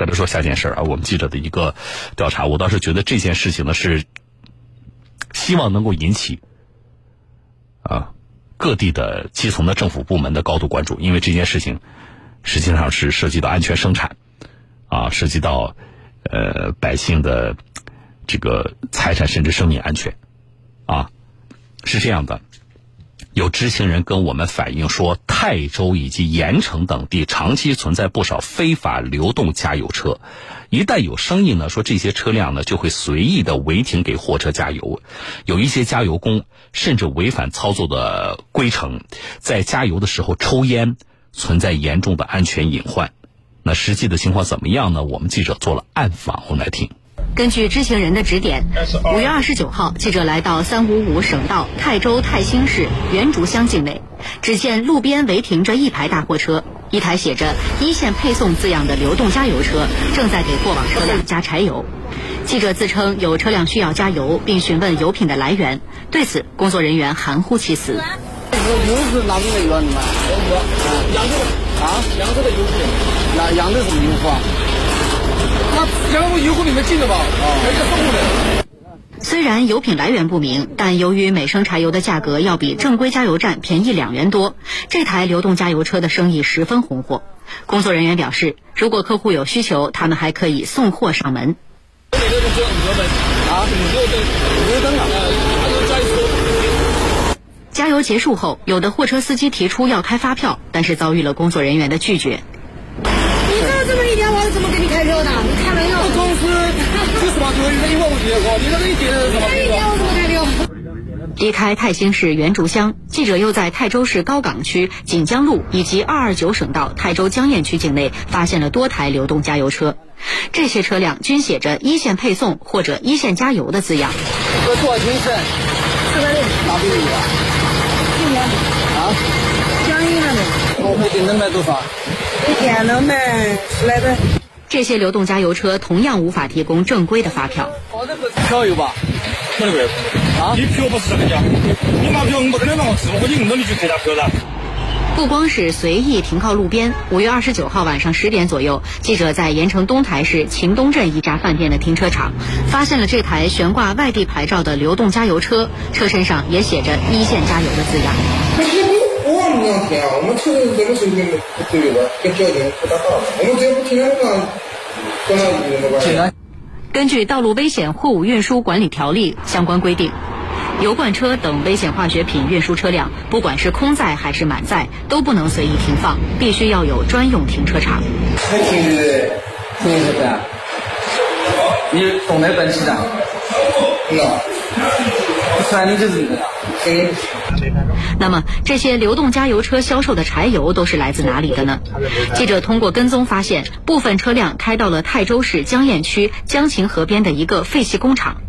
再来说下件事啊，我们记者的一个调查，我倒是觉得这件事情呢是希望能够引起啊各地的基层的政府部门的高度关注，因为这件事情实际上是涉及到安全生产啊，涉及到呃百姓的这个财产甚至生命安全啊，是这样的。有知情人跟我们反映说，泰州以及盐城等地长期存在不少非法流动加油车。一旦有生意呢，说这些车辆呢就会随意的违停给货车加油。有一些加油工甚至违反操作的规程，在加油的时候抽烟，存在严重的安全隐患。那实际的情况怎么样呢？我们记者做了暗访，我们来听。根据知情人的指点，五月二十九号，记者来到三五五省道泰州泰兴市元竹乡境内，只见路边违停着一排大货车，一台写着“一线配送”字样的流动加油车正在给过往车辆加柴油。记者自称有车辆需要加油，并询问油品的来源，对此工作人员含糊其辞。油是哪种的油啊？你们？扬州的啊，扬州的油品。那扬州什么油库啊？那扬州油库里面进的吧？啊，还是送的。虽然油品来源不明，但由于每升柴油的价格要比正规加油站便宜两元多，这台流动加油车的生意十分红火。工作人员表示，如果客户有需求，他们还可以送货上门。加油结束后，有的货车司机提出要开发票，但是遭遇了工作人员的拒绝。离开泰兴市原竹乡，记者又在泰州市高港区锦江路以及二二九省道泰州江堰区境内发现了多台流动加油车，这些车辆均写着“一线配送”或者“一线加油”的字样。这多少钱一升？四百六，哪边有啊？今年啊？江阴那边。我们一能卖多少？一天能卖十来吨。这些流动加油车同样无法提供正规的发票。吧？啊？你票不是这个价，你拿票我没可能让我支付，我你那你去开下票了。不光是随意停靠路边，五月二十九号晚上十点左右，记者在盐城东台市秦东镇一家饭店的停车场，发现了这台悬挂外地牌照的流动加油车，车身上也写着“一线加油”的字样。我们两天啊，我们车这个水平不对了，跟交警不了。我们只要不停的让，跟他有什么关系？根据《道路危险货物运输管理条例》相关规定，油罐车等危险化学品运输车辆，不管是空载还是满载，都不能随意停放，必须要有专用停车场。还停的，停什么呀？你懂得本事的？那不然你就是那个。嗯。那么，这些流动加油车销售的柴油都是来自哪里的呢？记者通过跟踪发现，部分车辆开到了泰州市江堰区江秦河边的一个废弃工厂。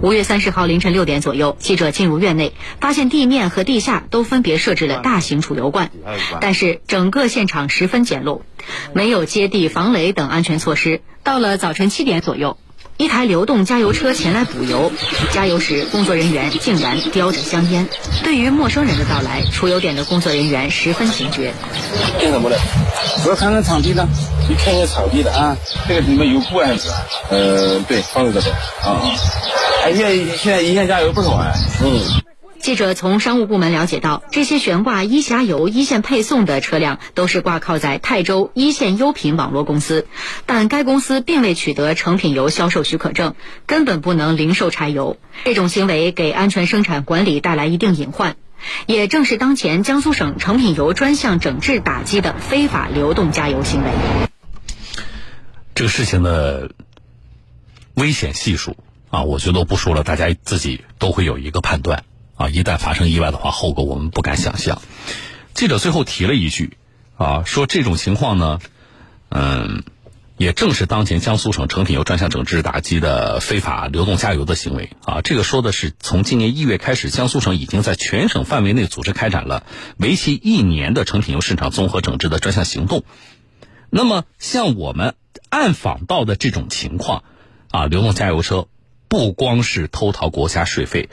五月三十号凌晨六点左右，记者进入院内，发现地面和地下都分别设置了大型储油罐，但是整个现场十分简陋，没有接地防雷等安全措施。到了早晨七点左右。一台流动加油车前来补油，加油时工作人员竟然叼着香烟。对于陌生人的到来，储油点的工作人员十分警觉。干什么的？我要看看场地的，你看一下场地的啊。这个你们油库还是？呃，对，放在这边啊。哎，现在现在一线加油不少哎。嗯。记者从商务部门了解到，这些悬挂一辖油一线配送的车辆都是挂靠在泰州一线优品网络公司，但该公司并未取得成品油销售许可证，根本不能零售柴油。这种行为给安全生产管理带来一定隐患，也正是当前江苏省成品油专项整治打击的非法流动加油行为。这个事情的危险系数啊，我觉得不说了，大家自己都会有一个判断。啊，一旦发生意外的话，后果我们不敢想象。记者最后提了一句，啊，说这种情况呢，嗯，也正是当前江苏省成品油专项整治打击的非法流动加油的行为。啊，这个说的是从今年一月开始，江苏省已经在全省范围内组织开展了为期一年的成品油市场综合整治的专项行动。那么，像我们暗访到的这种情况，啊，流动加油车不光是偷逃国家税费。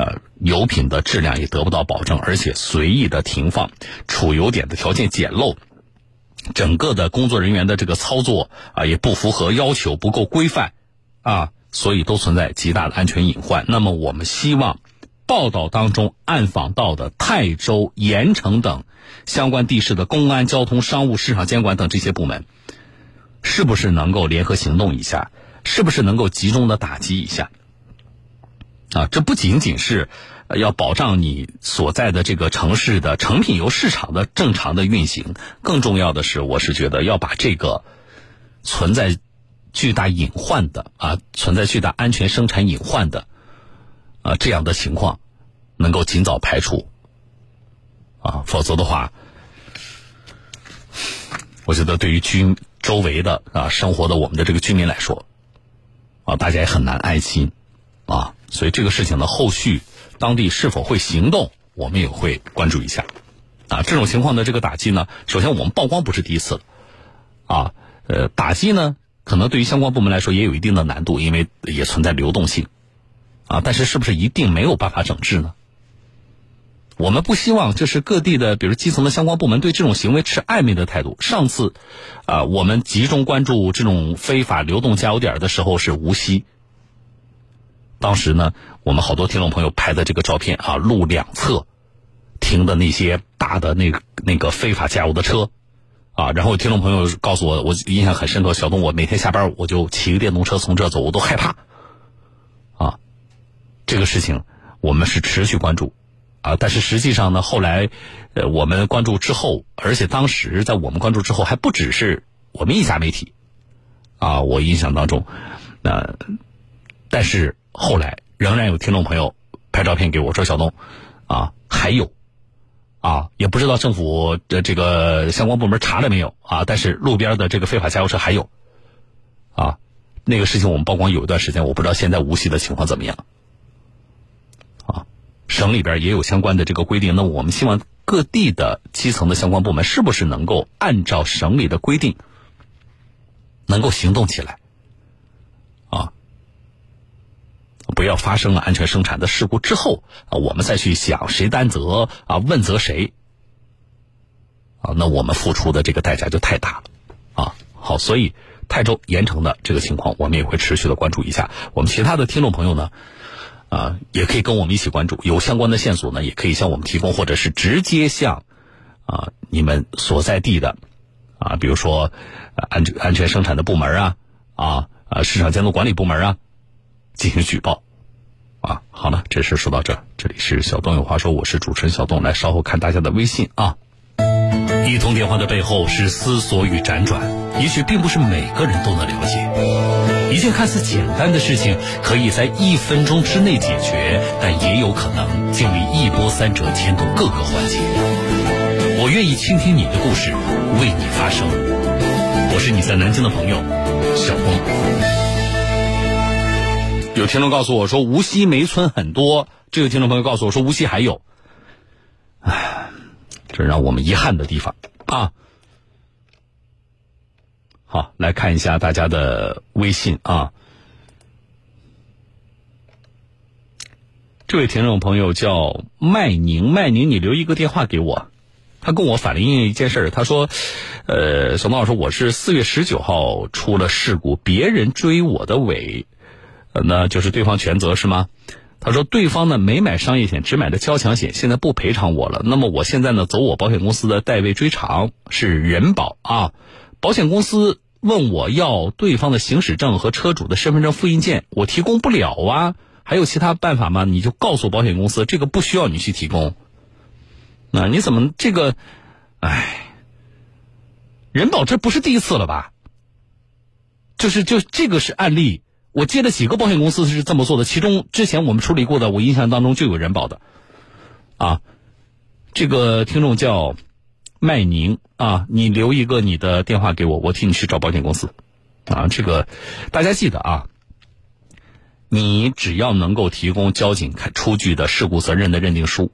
呃，油品的质量也得不到保证，而且随意的停放，储油点的条件简陋，整个的工作人员的这个操作啊也不符合要求，不够规范啊，所以都存在极大的安全隐患。那么我们希望报道当中暗访到的泰州、盐城等相关地市的公安、交通、商务、市场监管等这些部门，是不是能够联合行动一下？是不是能够集中的打击一下？啊，这不仅仅是要保障你所在的这个城市的成品油市场的正常的运行，更重要的是，我是觉得要把这个存在巨大隐患的啊，存在巨大安全生产隐患的啊这样的情况，能够尽早排除啊，否则的话，我觉得对于居周围的啊生活的我们的这个居民来说，啊，大家也很难安心啊。所以这个事情的后续，当地是否会行动，我们也会关注一下。啊，这种情况的这个打击呢，首先我们曝光不是第一次了，啊，呃，打击呢，可能对于相关部门来说也有一定的难度，因为也存在流动性，啊，但是是不是一定没有办法整治呢？我们不希望就是各地的，比如基层的相关部门对这种行为持暧昧的态度。上次，啊，我们集中关注这种非法流动加油点的时候是无锡。当时呢，我们好多听众朋友拍的这个照片啊，路两侧停的那些大的那那个非法加油的车，啊，然后听众朋友告诉我，我印象很深刻，小东，我每天下班我就骑个电动车从这走，我都害怕，啊，这个事情我们是持续关注，啊，但是实际上呢，后来呃我们关注之后，而且当时在我们关注之后，还不只是我们一家媒体，啊，我印象当中，那但是。后来仍然有听众朋友拍照片给我说：“小东，啊，还有，啊，也不知道政府的这个相关部门查了没有啊？但是路边的这个非法加油车还有，啊，那个事情我们曝光有一段时间，我不知道现在无锡的情况怎么样，啊，省里边也有相关的这个规定。那我们希望各地的基层的相关部门是不是能够按照省里的规定，能够行动起来？”不要发生了安全生产的事故之后啊，我们再去想谁担责啊，问责谁啊？那我们付出的这个代价就太大了啊！好，所以泰州盐城的这个情况，我们也会持续的关注一下。我们其他的听众朋友呢，啊，也可以跟我们一起关注，有相关的线索呢，也可以向我们提供，或者是直接向啊你们所在地的啊，比如说安全安全生产的部门啊啊啊市场监督管理部门啊。进行举报，啊，好了，这事说到这，这里是小东有话说，我是主持人小东，来稍后看大家的微信啊。一通电话的背后是思索与辗转，也许并不是每个人都能了解。一件看似简单的事情，可以在一分钟之内解决，但也有可能经历一波三折，牵动各个环节。我愿意倾听你的故事，为你发声。我是你在南京的朋友小东。有听众告诉我说，无锡煤村很多。这个听众朋友告诉我说，无锡还有，唉，这让我们遗憾的地方啊。好，来看一下大家的微信啊。这位听众朋友叫麦宁，麦宁，你留一个电话给我。他跟我反映一件事他说，呃，小东老师，我是四月十九号出了事故，别人追我的尾。那就是对方全责是吗？他说对方呢没买商业险，只买的交强险，现在不赔偿我了。那么我现在呢走我保险公司的代位追偿，是人保啊。保险公司问我要对方的行驶证和车主的身份证复印件，我提供不了啊。还有其他办法吗？你就告诉保险公司，这个不需要你去提供。那你怎么这个？哎，人保这不是第一次了吧？就是就这个是案例。我接了几个保险公司是这么做的，其中之前我们处理过的，我印象当中就有人保的，啊，这个听众叫麦宁啊，你留一个你的电话给我，我替你去找保险公司，啊，这个大家记得啊，你只要能够提供交警开出具的事故责任的认定书，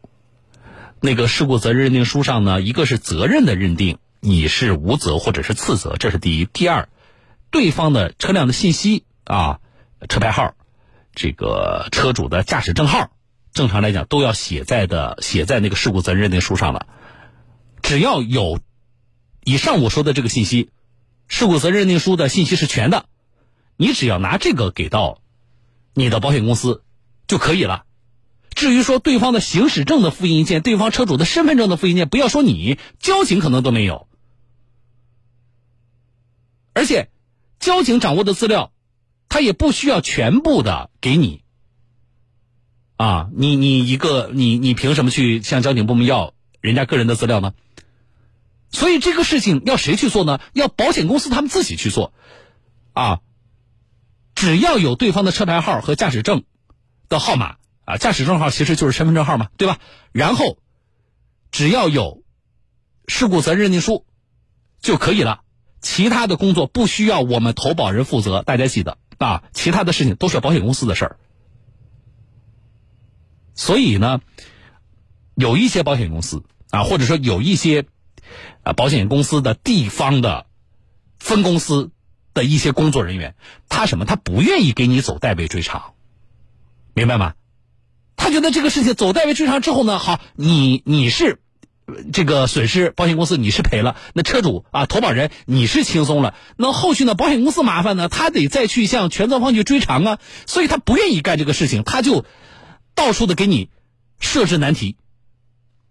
那个事故责任认定书上呢，一个是责任的认定，你是无责或者是次责，这是第一，第二，对方的车辆的信息啊。车牌号，这个车主的驾驶证号，正常来讲都要写在的写在那个事故责任认定书上了。只要有以上我说的这个信息，事故责任认定书的信息是全的，你只要拿这个给到你的保险公司就可以了。至于说对方的行驶证的复印件、对方车主的身份证的复印件，不要说你，交警可能都没有。而且，交警掌握的资料，他也不需要全部的给你。啊，你你一个你你凭什么去向交警部门要人家个人的资料呢？所以这个事情要谁去做呢？要保险公司他们自己去做，啊，只要有对方的车牌号和驾驶证的号码啊，驾驶证号其实就是身份证号嘛，对吧？然后只要有事故责任认定书就可以了，其他的工作不需要我们投保人负责，大家记得啊，其他的事情都是保险公司的事儿。所以呢，有一些保险公司啊，或者说有一些。啊，保险公司的地方的分公司的一些工作人员，他什么？他不愿意给你走代位追偿，明白吗？他觉得这个事情走代位追偿之后呢，好，你你是这个损失，保险公司你是赔了，那车主啊，投保人你是轻松了，那后续呢，保险公司麻烦呢，他得再去向全责方去追偿啊，所以他不愿意干这个事情，他就到处的给你设置难题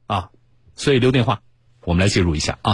啊，所以留电话。我们来介入一下啊。